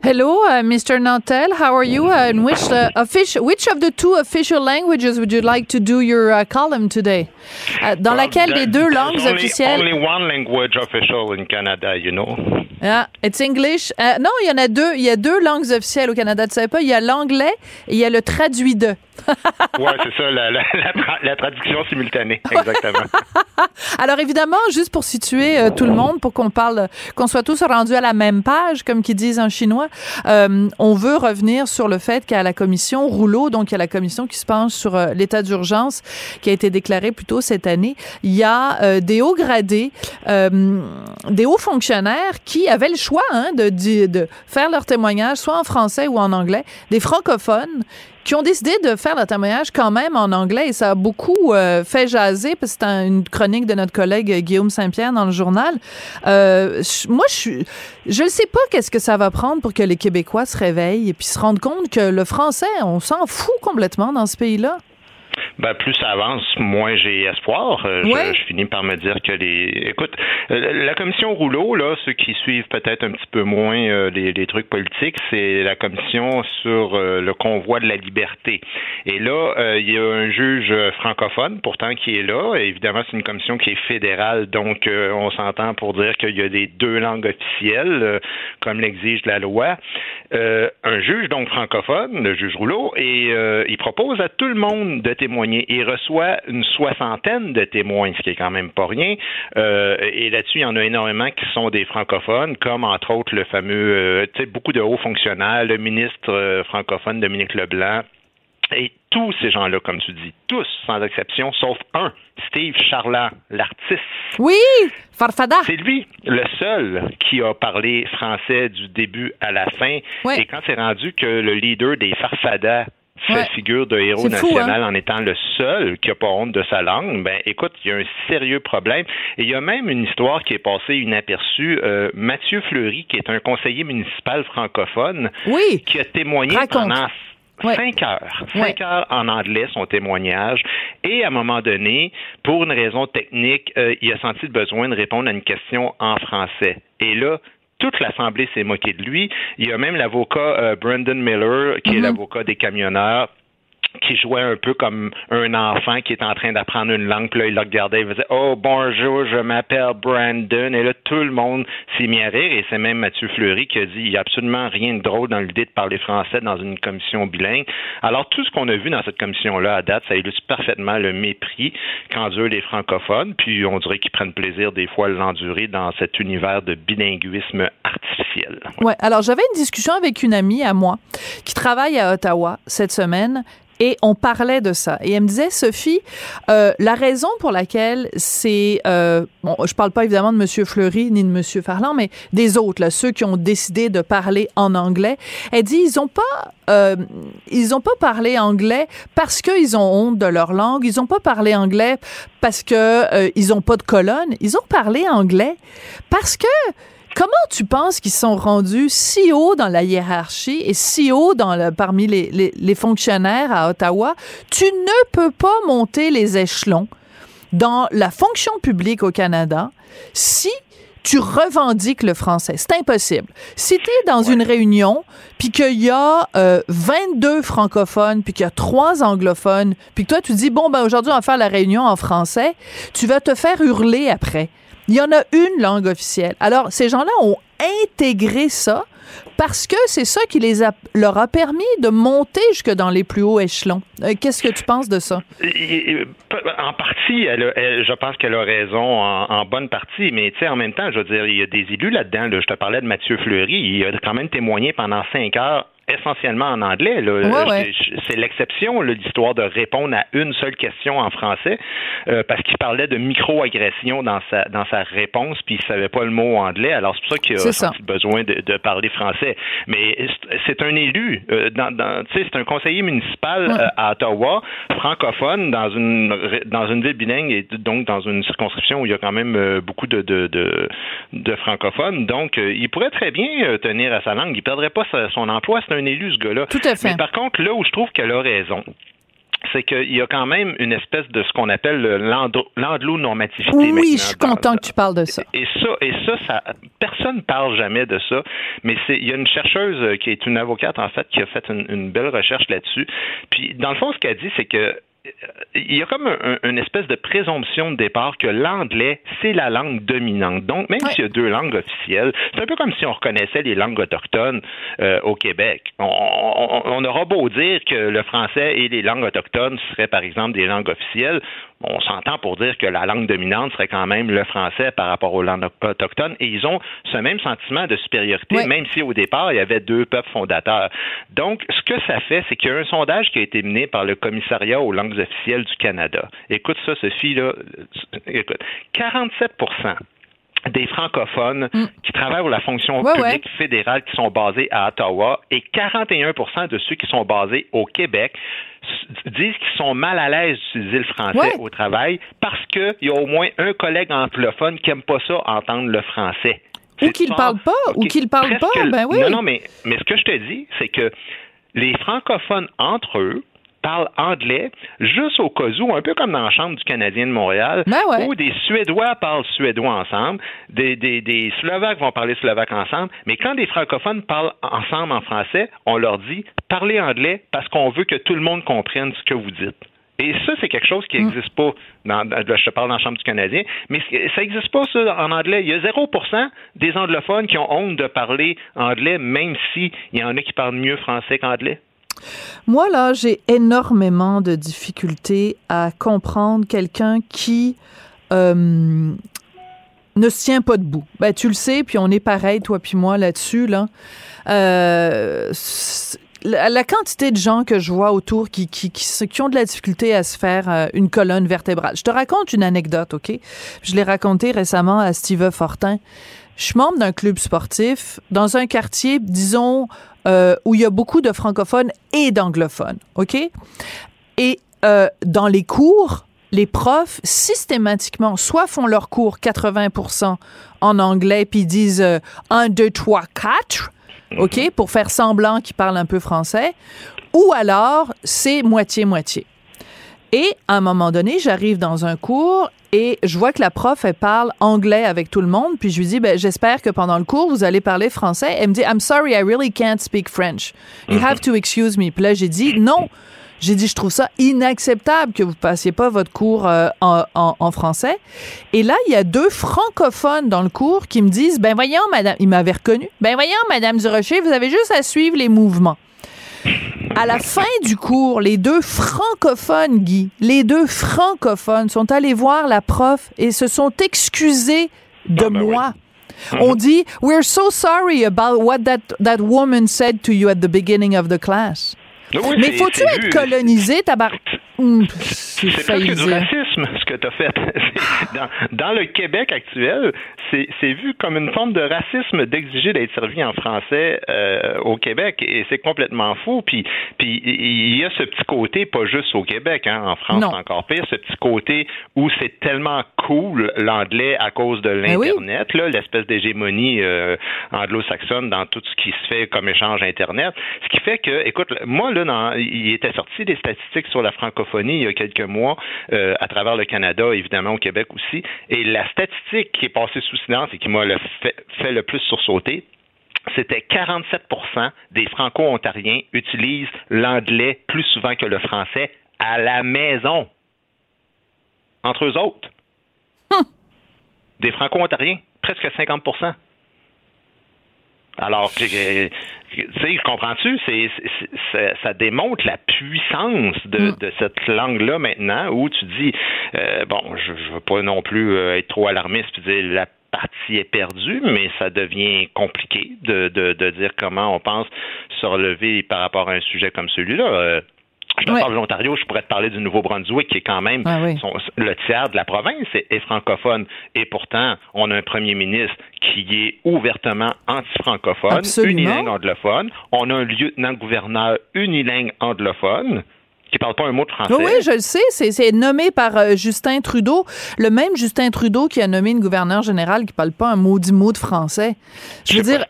Hello, uh, Mr. Nantel. How are you? Uh, in which uh, official, which of the two official languages would you like to do your uh, column today? Uh, dans well, laquelle des deux langues only, officielles? Only one language official in Canada, you know. Yeah, it's English. Uh, non, il y en a deux. Il y a deux langues officielles au Canada. Tu savais pas? Il y a l'anglais et il y a le traduit de. ouais, c'est ça, la, la, la, traduction simultanée, exactement. Alors évidemment, juste pour situer euh, tout le monde, pour qu'on parle, qu'on soit tous rendus à la même page, comme qu'ils disent en chinois, euh, on veut revenir sur le fait qu'à la commission Rouleau, donc il y a la commission qui se penche sur euh, l'état d'urgence qui a été déclaré plus tôt cette année, il y a euh, des hauts gradés, des hauts fonctionnaires qui avaient le choix hein, de, de, de faire leur témoignage soit en français ou en anglais, des francophones qui ont décidé de faire le témoignage quand même en anglais et ça a beaucoup euh, fait jaser parce que c'est une chronique de notre collègue Guillaume Saint-Pierre dans le journal. Euh, moi, je je ne sais pas qu'est-ce que ça va prendre pour que les Québécois se réveillent et puis se rendent compte que le français, on s'en fout complètement dans ce pays-là. Ben, plus ça avance, moins j'ai espoir. Euh, je, finis par me dire que les. Écoute, euh, la commission Rouleau, là, ceux qui suivent peut-être un petit peu moins euh, les, les, trucs politiques, c'est la commission sur le convoi de la liberté. Et là, il y a un juge francophone, pourtant, qui est là. Et évidemment, c'est une commission qui est fédérale, donc on s'entend pour dire qu'il y a des deux langues officielles, comme l'exige la loi. un juge, donc francophone, le juge Rouleau, et il propose à tout le monde de témoigner témoigner. Il reçoit une soixantaine de témoins, ce qui est quand même pas rien. Euh, et là-dessus, il y en a énormément qui sont des francophones, comme entre autres le fameux, euh, tu sais, beaucoup de hauts fonctionnaires, le ministre euh, francophone Dominique Leblanc, et tous ces gens-là, comme tu dis, tous, sans exception, sauf un, Steve Charland, l'artiste. Oui, Farfada. C'est lui, le seul, qui a parlé français du début à la fin. Et quand c'est rendu que le leader des Farfadas fait figure de héros hein? national en étant le seul qui n'a pas honte de sa langue, ben écoute, il y a un sérieux problème. Et il y a même une histoire qui est passée inaperçue. Euh, Mathieu Fleury, qui est un conseiller municipal francophone, oui. qui a témoigné pendant Cinq heures. Cinq heures en anglais, son témoignage. Et à un moment donné, pour une raison technique, euh, il a senti le besoin de répondre à une question en français. Et là, toute l'Assemblée s'est moquée de lui. Il y a même l'avocat euh, Brendan Miller, qui est mm-hmm. l'avocat des camionneurs, qui jouait un peu comme un enfant qui est en train d'apprendre une langue. Puis là, il le regardait, il faisait Oh, bonjour, je m'appelle Brandon. Et là, tout le monde s'est mis à rire. Et c'est même Mathieu Fleury qui a dit Il n'y a absolument rien de drôle dans l'idée de parler français dans une commission bilingue. Alors, tout ce qu'on a vu dans cette commission-là à date, ça illustre parfaitement le mépris qu'endurent les francophones. Puis, on dirait qu'ils prennent plaisir des fois à l'endurer dans cet univers de bilinguisme artificiel. Ouais. Alors, j'avais une discussion avec une amie à moi qui travaille à Ottawa cette semaine et on parlait de ça. Et elle me disait, Sophie, euh, la raison pour laquelle c'est, euh, bon, je parle pas évidemment de Monsieur Fleury ni de Monsieur Farland, mais des autres, là, ceux qui ont décidé de parler en anglais. Elle dit, ils ont pas, euh, ils ont pas parlé anglais parce qu'ils ont honte de leur langue. Ils ont pas parlé anglais parce que euh, ils ont pas de colonne. Ils ont parlé anglais parce que Comment tu penses qu'ils sont rendus si haut dans la hiérarchie et si haut dans le, parmi les, les, fonctionnaires à Ottawa? Tu ne peux pas monter les échelons dans la fonction publique au Canada si tu revendiques le français. C'est impossible. Si tu es dans une réunion, puis qu'il y a 22 euh, francophones, puis qu'il y a 3 anglophones, puis que toi, tu dis, bon, ben aujourd'hui, on va faire la réunion en français, tu vas te faire hurler après. Il y en a une langue officielle. Alors, ces gens-là ont intégré ça parce que c'est ça qui les a, leur a permis de monter jusque dans les plus hauts échelons. Euh, qu'est-ce que tu penses de ça? En partie, je pense qu'elle a raison en, bonne partie, mais tu sais, en même temps, je veux dire, il y a des élus là-dedans. je te parlais de Mathieu Fleury, il a quand même témoigné pendant cinq heures essentiellement en anglais. C'est l'exception, l'histoire de répondre à une seule question en français, euh, parce qu'il parlait de micro-agression dans sa, dans sa réponse, puis il savait pas le mot anglais. Alors, c'est pour ça qu'il a senti besoin de, de, parler français. Mais c'est un élu, euh, dans, dans c'est un conseiller municipal euh, à Ottawa, francophone, dans une, dans une ville bilingue, et donc dans une circonscription où il y a quand même beaucoup de, de, de, de francophones. Donc, il pourrait très bien tenir à sa langue. Il perdrait pas son emploi. C'est un élu, ce gars-là. Tout à fait. Mais par contre, là où je trouve qu'elle a raison, c'est qu'il y a quand même une espèce de ce qu'on appelle l'anglo-normativité. Oui, je suis content que tu parles de ça. Et ça, et ça, ça personne ne parle jamais de ça, mais il y a une chercheuse qui est une avocate, en fait, qui a fait une, une belle recherche là-dessus. Puis, dans le fond, ce qu'elle dit, c'est que il y a comme une espèce de présomption de départ que l'anglais, c'est la langue dominante. Donc, même s'il y a deux langues officielles, c'est un peu comme si on reconnaissait les langues autochtones euh, au Québec. On, on, aura beau dire que le français et les langues autochtones seraient, par exemple, des langues officielles, on s'entend pour dire que la langue dominante serait quand même le français par rapport aux langues autochtones, et ils ont ce même sentiment de supériorité, même si au départ, il y avait deux peuples fondateurs. Donc, ce que ça fait, c'est qu'il y a un sondage qui a été mené par le commissariat aux langues officielles du Canada. Écoute ça, Sophie, là, écoute, 47 des francophones mm. qui travaillent pour la fonction publique fédérale qui sont basés à Ottawa et 41% de ceux qui sont basés au Québec disent qu'ils sont mal à l'aise d'utiliser le français au travail parce qu'il y a au moins un collègue anglophone qui n'aime pas ça entendre le français. Ou qu'il ne parle pas, ou qu'il parle pas, ben oui. Non, non, mais, mais ce que je te dis, c'est que les francophones entre eux parlent anglais, juste au cas où, un peu comme dans la Chambre du Canadien de Montréal, ben où des Suédois parlent suédois ensemble, des, des, des, Slovaques vont parler slovaque ensemble, mais quand des francophones parlent ensemble en français, on leur dit parlez anglais parce qu'on veut que tout le monde comprenne ce que vous dites. Et ça, c'est quelque chose qui n'existe mm. pas. Dans, je te parle dans la Chambre du Canadien, mais ça n'existe pas, ça, en anglais. Il y a 0% des anglophones qui ont honte de parler anglais, même s'il y en a qui parlent mieux français qu'anglais. Moi, là, j'ai énormément de difficultés à comprendre quelqu'un qui euh, ne se tient pas debout. Ben, tu le sais, puis on est pareil, toi puis moi, là-dessus, là. Euh, la, quantité de gens que je vois autour qui, qui, qui, ont de la difficulté à se faire euh, une colonne vertébrale. Je te raconte une anecdote, OK? Je l'ai raconté récemment à Steve Fortin. Je suis membre d'un club sportif dans un quartier, disons, euh, où il y a beaucoup de francophones et d'anglophones, OK? Et euh, dans les cours, les profs, systématiquement, soit font leurs cours 80% en anglais, puis disent 1, 2, 3, 4, OK, mhm. pour faire semblant qu'ils parlent un peu français, ou alors c'est moitié-moitié. Et à un moment donné, j'arrive dans un cours et je vois que la prof, elle parle anglais avec tout le monde. Puis je lui dis, ben, j'espère que pendant le cours, vous allez parler français. Elle me dit, I'm sorry, I really can't speak French. You mhm. have to excuse me. Puis là, j'ai dit, non, j'ai dit, je trouve ça inacceptable que vous passiez pas votre cours euh, en, en, français. Et là, il y a deux francophones dans le cours qui me disent, ben voyons, madame, ils m'avaient reconnu. Ben voyons, madame Durocher, vous avez juste à suivre les mouvements. À la fin du cours, les deux francophones, Guy, les deux francophones sont allés voir la prof et se sont excusés de ah, ben moi. On dit, We're so sorry about what that, that woman said to you at the beginning of the class. Mais faut-tu être colonisé, c'est presque du racisme, ce que tu as fait. dans, dans, le Québec actuel, c'est vu comme une forme de racisme d'exiger d'être servi en français euh, au Québec, et c'est complètement fou. Puis, puis il y a ce petit côté, pas juste au Québec, hein, en France encore pire, ce petit côté où c'est tellement cool l'anglais à cause de ben l'Internet, là, l'espèce d'hégémonie euh, anglo-saxonne dans tout ce qui se fait comme échange Internet. Ce qui fait que, écoute, moi, là, dans, il était sorti des statistiques sur la francophonie il y a quelques mois euh, à travers le Canada, évidemment au Québec aussi. Et la statistique qui est passée sous silence et qui m'a fait, fait le plus sursauter, c'était 47% des Franco-Ontariens utilisent l'anglais plus souvent que le français à la maison. Entre eux autres. Hum. Des Franco-Ontariens, presque 50 alors, tu sais, comprends-tu? C'est, ça démontre la puissance de, mm. de cette langue-là maintenant, où tu dis, euh, bon, je, je veux pas non plus euh, être trop alarmiste puis dire la partie est perdue, mais ça devient compliqué de, de, de dire comment on pense se relever par rapport à un sujet comme celui-là. Je te parle de l'Ontario, je pourrais te parler du Nouveau-Brunswick, qui est quand même ah le tiers de la province est, francophone. Et pourtant, on a un premier ministre qui est ouvertement anti-francophone, unilingue anglophone. On a un lieutenant-gouverneur unilingue anglophone qui parle pas un mot de français. Oui, je le sais. C'est nommé par euh, Justin Trudeau, le même Justin Trudeau qui a nommé une gouverneure générale qui parle pas un maudit mot de français. Je, veux dire.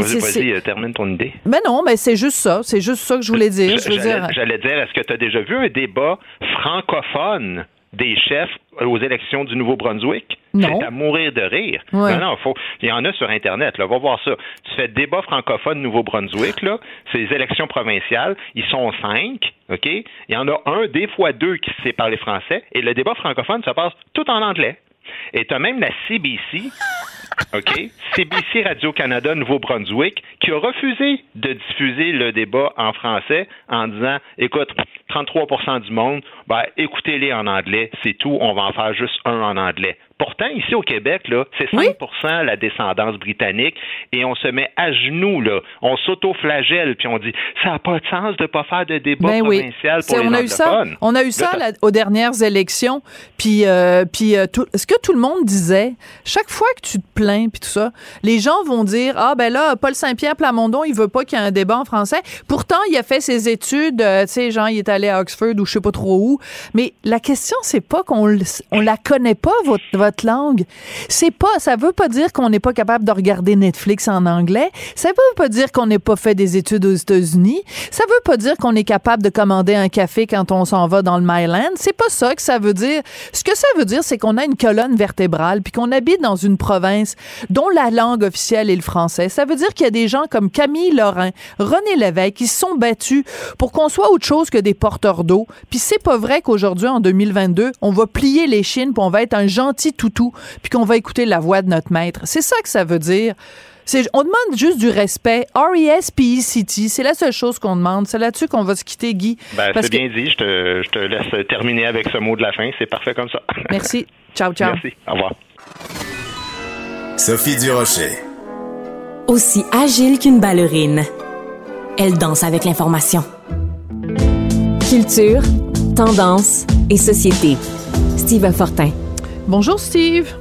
Vas-y, euh, termine ton idée. Mais non, mais c'est juste ça. C'est juste ça que je voulais dire. J'allais dire, est-ce que tu as déjà vu un débat francophone des chefs aux élections du Nouveau-Brunswick? C'est à mourir de rire. Non, non, faut, il y en a sur Internet, là, va voir ça. Tu fais débat francophone Nouveau-Brunswick, là, c'est les élections provinciales, ils sont cinq, OK? Il y en a un, des fois deux qui sait parler français, et le débat francophone, ça passe tout en anglais. Et tu as même la CBC OK? CBC Radio-Canada Nouveau-Brunswick, qui a refusé de diffuser le débat en français en disant écoute, 33% du monde, ben, écoutez-les en anglais, c'est tout, on va en faire juste un en anglais. Pourtant, ici au Québec, là, c'est 5% la descendance britannique et on se met à genoux, là. On s'auto-flagelle puis on dit ça n'a pas de sens de ne pas faire de débat ben provincial pour les on a eu ça, On a eu ça aux dernières élections. Puis, euh, puis euh, ce que tout le monde disait, chaque fois que tu te plains puis tout ça, les gens vont dire ah ben là Paul Saint-Pierre Plamondon, il veut pas qu'il y ait un débat en français. Pourtant, il a fait ses études, euh, tu sais, genre il est allé à Oxford ou je sais pas trop où. Mais la question c'est pas qu'on on la connaît pas votre votre langue. C'est pas, ça veut pas dire qu'on n'est pas capable de regarder Netflix en anglais. Ça veut pas dire qu'on n'est pas fait des études aux États-Unis. Ça veut pas dire qu'on est capable de commander un café quand on s'en va dans le Myland. C'est pas ça que ça veut dire. Ce que ça veut dire, c'est qu'on a une colonne vertébrale puis qu'on habite dans une province dont la langue officielle est le français. Ça veut dire qu'il y a des gens comme Camille Lorrain, René Lévesque qui se sont battus pour qu'on soit autre chose que des porte porteurs d'eau. Puis c'est pas vrai qu'aujourd'hui, en 2022, on va plier les chines, puis on va être un gentil toutou, puis qu'on va écouter la voix de notre maître. C'est ça que ça veut dire. On demande juste du respect. R-E-S-P-E-C-T, c'est la seule chose qu'on demande. C'est là-dessus qu'on va se quitter, Guy. Ben, c'est bien dit. Je te, je te laisse terminer avec ce mot de la fin. C'est parfait comme ça. Merci. Ciao, ciao. Merci. Au revoir. Sophie Durocher. Aussi agile qu'une ballerine, elle danse avec l'information. Culture, tendance et société. Steve Fortin. Bonjour, Steve.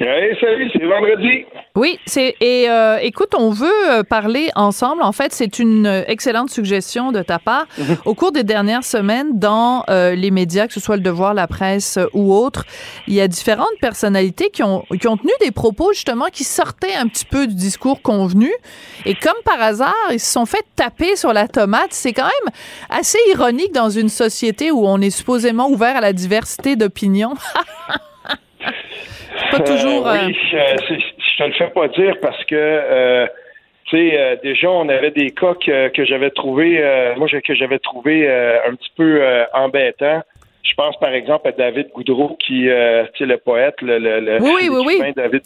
Hey, salut, c'est vendredi. Oui, c'est et euh, écoute, on veut euh, parler ensemble. En fait, c'est une euh, excellente suggestion de ta part. Mhm. Au cours des dernières semaines, dans les médias, que ce soit le Devoir, la presse ou autre, il y a différentes personnalités qui ont qui ont tenu des propos justement qui sortaient un petit peu du discours convenu. Et comme par hasard, ils se sont fait taper sur la tomate. C'est quand même assez ironique dans une société où on est supposément ouvert à la diversité d'opinions. Pas toujours. oui, je te le fais pas dire parce que euh, tu sais, euh, déjà, on avait des cas que, que j'avais trouvé, euh, moi, que j'avais trouvé un petit peu embêtant. Je pense, par exemple, à David Goudreau, qui, tu sais, le poète, le, le, oui, oui, oui. David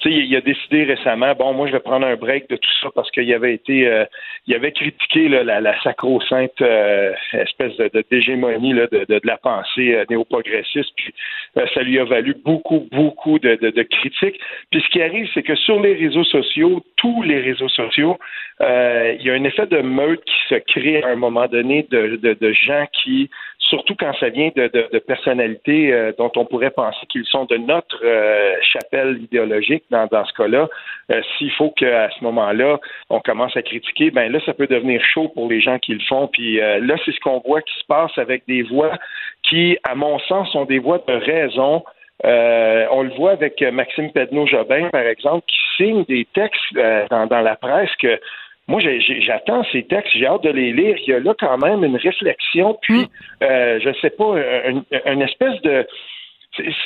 tu sais, il, a décidé récemment, bon, moi, je vais prendre un break de tout ça parce qu'il avait été, euh, il avait critiqué la, la sacro-sainte euh, espèce de, de, de, de, la pensée euh, néo-progressiste. Puis ça lui a valu beaucoup, beaucoup de, critiques. Puis ce qui arrive, c'est que sur les réseaux sociaux, tous les réseaux sociaux, il y a un effet de meute qui se crée à un moment donné de gens qui surtout quand ça vient de, de, personnalités euh, dont on pourrait penser qu'ils sont de notre euh, chapelle idéologique dans, dans ce cas-là. Euh, s'il faut qu'à ce moment-là, on commence à critiquer, ben là, ça peut devenir chaud pour les gens qui le font. Puis là, c'est ce qu'on voit qui se passe avec des voix qui, à mon sens, sont des voix de raison. on le voit avec Maxime Pedneau-Jobin, par exemple, qui signe des textes dans, dans la presse que moi, j'attends ces textes, j'ai hâte de les lire. Il y a là quand même une réflexion, puis, mm. euh, je sais pas, une, espèce de...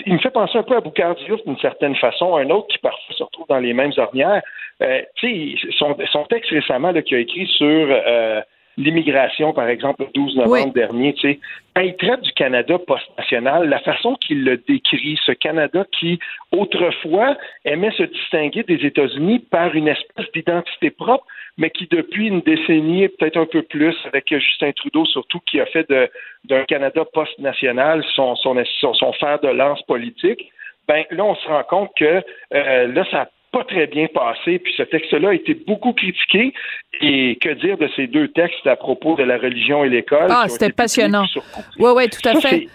Il me fait penser un peu à Boucard d'une certaine façon, un autre qui parfois se retrouve dans les mêmes ornières. Euh, tu sais, son, son, texte récemment qu'il a écrit sur euh, l'immigration, par exemple, le 12 novembre dernier, tu sais, quand il traite du Canada post-national, la façon qu'il le décrit, ce Canada qui, autrefois, aimait se distinguer des États-Unis par une espèce d'identité propre, mais qui, depuis une décennie, peut-être un peu plus, avec Justin Trudeau surtout, qui a fait d'un Canada post-national son, son, son, fer de lance politique, ben là, on se rend compte que euh, là, ça pas très bien passé, puis ce texte-là a été beaucoup critiqué. Et que dire de ces deux textes à propos de la religion et l'école? Ah, c'était passionnant. Oui, oui, tout à fait.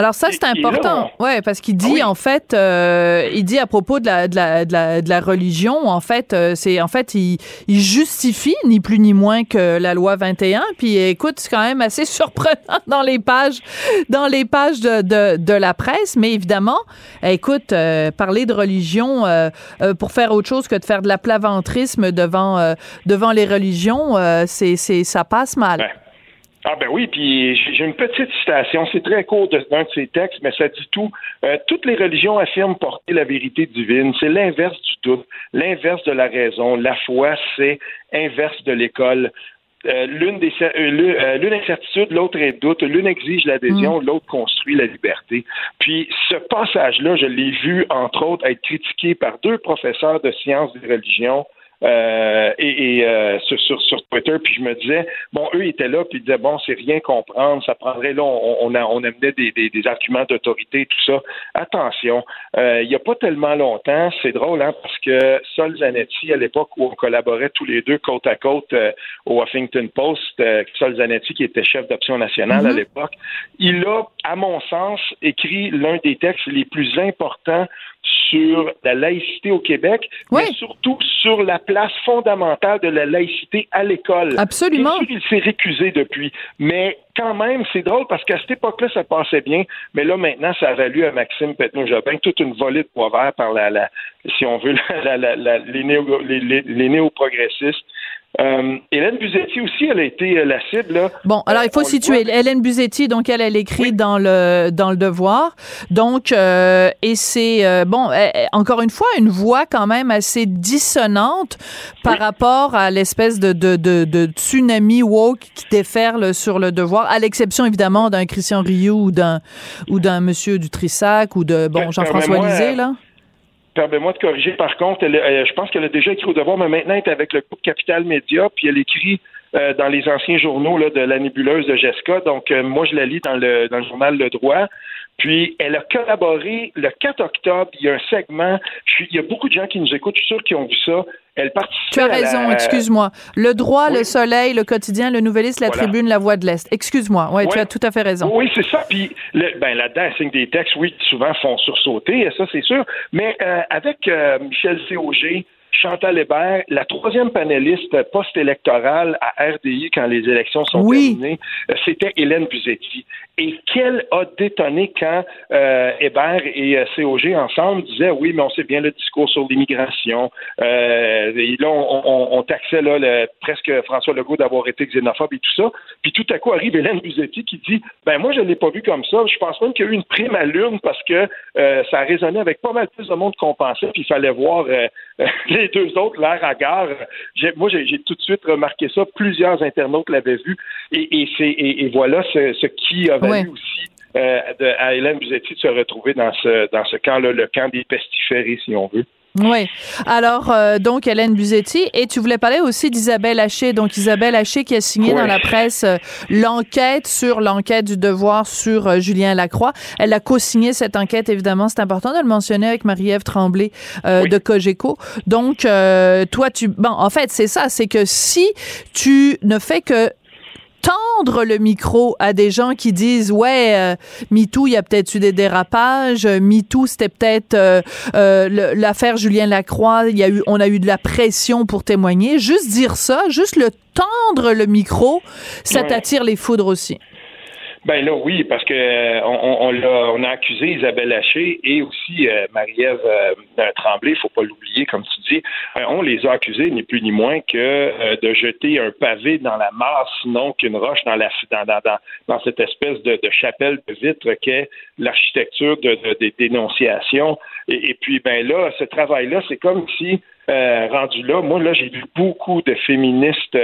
Alors ça c'est important, ouais, parce qu'il dit en fait, euh, il dit à propos de la de la de la, de la religion, en fait, euh, c'est en fait il, il, justifie ni plus ni moins que la loi 21. Puis écoute, c'est quand même assez surprenant dans les pages dans les pages de de, de la presse, mais évidemment, écoute, euh, parler de religion pour faire autre chose que de faire de la plaventrisme devant devant les religions, c'est c'est ça passe mal. Ah ben oui, puis j'ai une petite citation, c'est très court d'un de ces textes, mais ça dit tout. Euh, toutes les religions affirment porter la vérité divine. C'est l'inverse du doute, l'inverse de la raison. La foi, c'est inverse de l'école. Euh, l'une des euh, l'une incertitude, l'autre est doute, l'une exige l'adhésion, mm. l'autre construit la liberté. Puis ce passage-là, je l'ai vu entre autres être critiqué par deux professeurs de sciences des religions euh, et, euh, sur, sur, Twitter, puis je me disais, bon, eux étaient là, puis ils disaient, bon, c'est rien comprendre, ça prendrait là, on, on, on amenait des, des, des arguments d'autorité, tout ça. Attention, euh, il n'y a pas tellement longtemps, c'est drôle, hein, parce que Sol Zanetti, à l'époque où on collaborait tous les deux côte à côte au Huffington Post, Sol Zanetti, qui était chef d'option nationale à mm-hmm. l'époque, il a, à mon sens, écrit l'un des textes les plus importants sur la laïcité au Québec, mais surtout sur la place fondamentale de la laïcité à l'école. Absolument. il s'est récusé depuis, mais quand même, c'est drôle parce qu'à cette époque-là, ça passait bien, mais là, maintenant, ça a valu à Maxime Petno-Jobin toute une volée de poids par la, la si on veut, la, la, les, néo, les, les, néo-progressistes. Euh, Hélène Buzetti aussi, elle a été la cible. Là. Bon, alors il faut situer. Hélène Buzetti, donc elle, elle écrit dans le dans le Devoir. Donc et c'est bon, encore une fois, une voix quand même assez dissonante par rapport à l'espèce de, de, de, de, tsunami woke qui déferle sur le Devoir, à l'exception évidemment d'un Christian Rioux ou d'un ou d'un Monsieur Dutrissac ou de bon Jean-François Lisée là. Permets-moi de corriger. Par contre, je pense qu'elle a déjà écrit au devoir, mais maintenant elle est avec le groupe Capital Média, puis elle écrit euh, dans les anciens journaux là, de la nébuleuse de Jessica. Donc, euh, moi, je la lis dans le journal Le Droit. Puis, elle a collaboré le 4 octobre. Il y a un segment. il y a beaucoup de gens qui nous écoutent. Je suis sûr qui ont vu ça. Elle participe. Tu as raison, excuse-moi. Le droit, le soleil, le quotidien, le nouvelliste, la tribune, la voix de l'Est. Excuse-moi. Ouais, tu as tout à fait raison. Oui, c'est ça. Puis ben, là-dedans, elle signe des textes, oui, souvent font sursauter, ça, c'est sûr. Mais euh, avec euh, Michel C.O.G., Chantal Hébert, la troisième panéliste post-électorale à RDI quand les élections sont terminées, euh, c'était Hélène Buzetti. Et qu'elle a détonné quand euh, Hébert et euh, COG ensemble disaient oui, mais on sait bien le discours sur l'immigration. Euh, et là, on, on, taxait là, presque François Legault d'avoir été xénophobe et tout ça. Puis tout à coup arrive Hélène Buzetti qui dit ben moi je ne l'ai pas vu comme ça. Je pense même qu'il y a eu une prime à l'urne parce que ça a résonné avec pas mal plus de monde qu'on pensait. Puis il fallait voir les deux autres, l'air à gare. Moi, j'ai tout de suite remarqué ça. Plusieurs internautes l'avaient vu. Et, et, et voilà ce, ce qui a valu aussi euh, de, à Hélène Buzetti de se retrouver dans ce, dans ce camp-là, le camp des pestiférés, si on veut. Oui. Alors, euh, donc, Hélène Buzetti. Et tu voulais parler aussi d'Isabelle Haché. Donc, Isabelle Haché qui a signé dans la presse euh, l'enquête sur l'enquête du devoir sur euh, Julien Lacroix. Elle a co-signé cette enquête, évidemment. C'est important de le mentionner avec Marie-Ève Tremblay de Cogeco. Donc, toi, tu... Bon, en fait, c'est ça. C'est que si tu ne fais que tendre le micro à des gens qui disent ouais euh, MeToo il y a peut-être eu des dérapages. MeToo c'était peut-être euh, euh, l'affaire Julien Lacroix. Il y a eu on a eu de la pression pour témoigner. Juste dire ça juste le tendre le micro ça t'attire les foudres aussi ben là, oui, parce que euh, on, on, a, accusé Isabelle Haché et aussi euh, Marie-Ève euh, Tremblay, faut pas l'oublier, comme tu dis. on les a accusés, ni plus ni moins que de jeter un pavé dans la mare, sinon qu'une roche dans la dans, dans, dans cette espèce de, chapelle de vitre qu'est l'architecture de, des dénonciations. Et, et, puis, ben là, ce travail-là, c'est comme si rendu là, moi là, j'ai vu beaucoup de féministes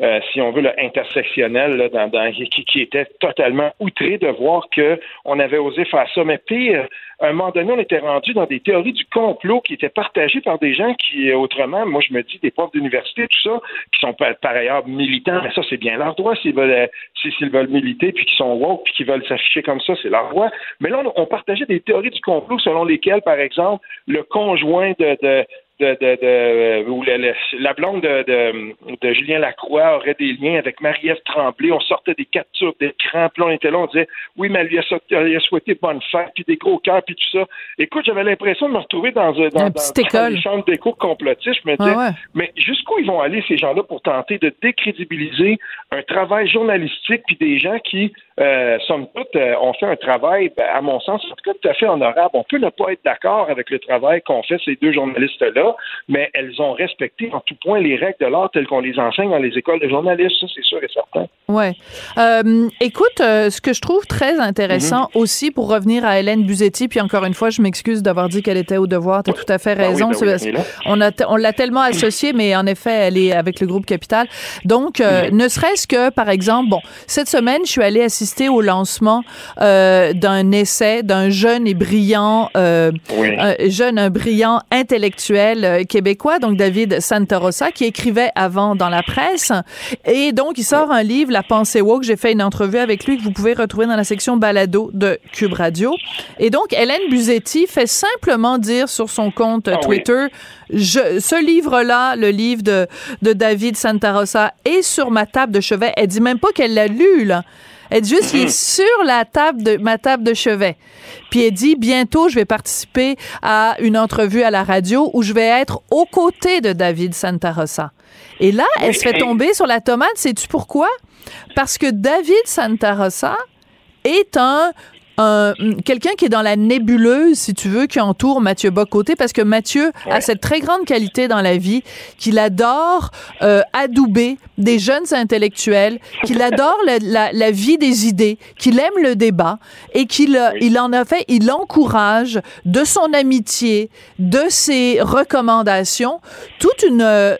euh, si on veut, le intersectionnel, là, dans, dans, qui, qui, était totalement outré de voir qu'on avait osé faire ça. Mais pire, à un moment donné, on était rendu dans des théories du complot qui étaient partagées par des gens qui, autrement, moi je me dis, des profs d'université, tout ça, qui sont par, ailleurs militants, mais ça c'est bien leur droit s'ils veulent s'ils veulent militer, puis qui sont woke, puis qui veulent s'afficher comme ça, c'est leur droit. Mais là, on, partageait des théories du complot selon lesquelles, par exemple, le conjoint de, de de, de, de euh, ou la, la, blonde de, de, de, Julien Lacroix aurait des liens avec Marie-Ève Tremblay. On sortait des captures d'écran, puis on était là, on disait oui, mais elle lui a, souhaité bonne fête, puis des gros cœurs, puis tout ça. Écoute, j'avais l'impression de me retrouver dans, dans, dans, dans des chambres d'écho complotistes. Je me disais, mais jusqu'où ils vont aller ces gens-là pour tenter de décrédibiliser un travail journalistique, puis des gens qui, euh, somme toute, euh, ont fait un travail, ben, à mon sens, en tout cas, tout à fait honorable. On peut ne pas être d'accord avec le travail qu'ont fait ces deux journalistes-là mais elles ont respecté en tout point les règles de l'art telles qu'on les enseigne dans les écoles de journalistes, ça c'est sûr et certain. Ouais. Euh, écoute, euh, ce que je trouve très intéressant mhm. aussi pour revenir à Hélène Buzetti, puis encore une fois, je m'excuse d'avoir dit qu'elle était au devoir. Tu as tout à fait ben raison. Ben on a on l'a tellement associée, mais en effet, elle est avec le groupe Capital. Donc, euh, mhm. ne serait-ce que par exemple, bon, cette semaine, je suis allée assister au lancement d'un essai d'un jeune et brillant, un jeune, un brillant intellectuel euh, québécois, donc David Santarossa, qui écrivait avant dans la presse. Et donc, il sort un livre, La pensée woke. J'ai fait une entrevue avec lui que vous pouvez retrouver dans la section balado de Cube Radio. Et donc, Hélène Buzetti fait simplement dire sur son compte ah Twitter, je, ce livre-là, le livre de, de David Santarossa, est sur ma table de chevet. Elle dit même pas qu'elle l'a lu, là. Elle dit juste, il est mhm. sur la table de ma table de chevet. Puis elle dit, bientôt, je vais participer à une entrevue à la radio où je vais être aux côtés de David Santarossa. Et là, elle se fait tomber sur la tomate. Sais-tu pourquoi? Parce que David Santarossa est un un quelqu'un qui est dans la nébuleuse, si tu veux, qui entoure Mathieu Bocoté, parce que Mathieu a cette très grande qualité dans la vie qu'il adore euh, adouber des jeunes intellectuels, qu'il adore la, la, vie des idées, qu'il aime le débat et qu'il euh, il en a fait, il encourage de son amitié, de ses recommandations, toute une, euh,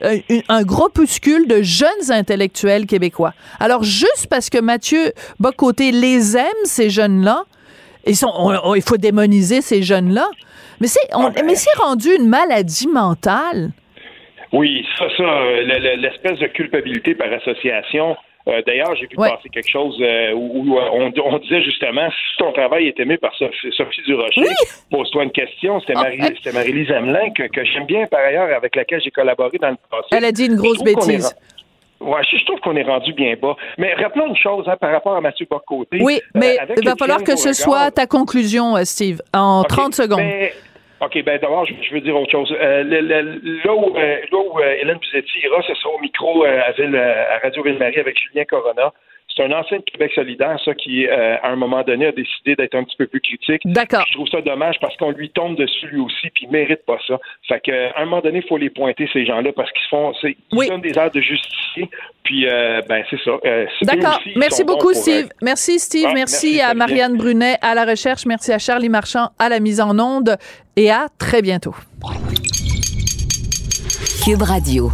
un groupuscule de jeunes intellectuels québécois. Alors juste parce que Mathieu Bocoté les aime, ces jeunes-là, sont, il faut démoniser ces jeunes-là. Mais c'est, ah, ben. mais c'est rendu une maladie mentale. Oui, ça, ça, euh, l'espèce de culpabilité par association. Euh, d'ailleurs, j'ai vu passer quelque chose euh, où, on, disait justement si ton travail est aimé par Sophie, Durocher, pose-toi une question. C'était Marie, ah, Marie-Lise Hamelin que, j'aime bien par ailleurs, avec laquelle j'ai collaboré dans le passé. Elle a dit une grosse bêtise. Oui, je trouve qu'on est rendu bien bas. Mais rappelons une chose hein, par rapport à Mathieu Bocoté. Oui, mais il va falloir que ce soit ta conclusion, Steve, en 30 secondes. OK, ben d'abord, je, veux dire autre chose. Euh, là où, euh, euh, Hélène Buzetti ira, ce sera au micro à, Ville, à Radio Ville-Marie avec Julien Corona. C'est un ancien de Québec solidaire, ça, qui, à un moment donné, a décidé d'être un petit peu plus critique. D'accord. Je trouve ça dommage parce qu'on lui tombe dessus lui aussi, puis il mérite pas ça. Fait qu'à un moment donné, il faut les pointer, ces gens-là, parce qu'ils font, ils donnent des airs de justicier. Puis, ben, c'est ça. D'accord. Merci beaucoup, Steve. merci, Steve. merci, à Marianne Brunet à la recherche. Merci à Charlie Marchand à la mise en onde et à très bientôt. Cube Radio.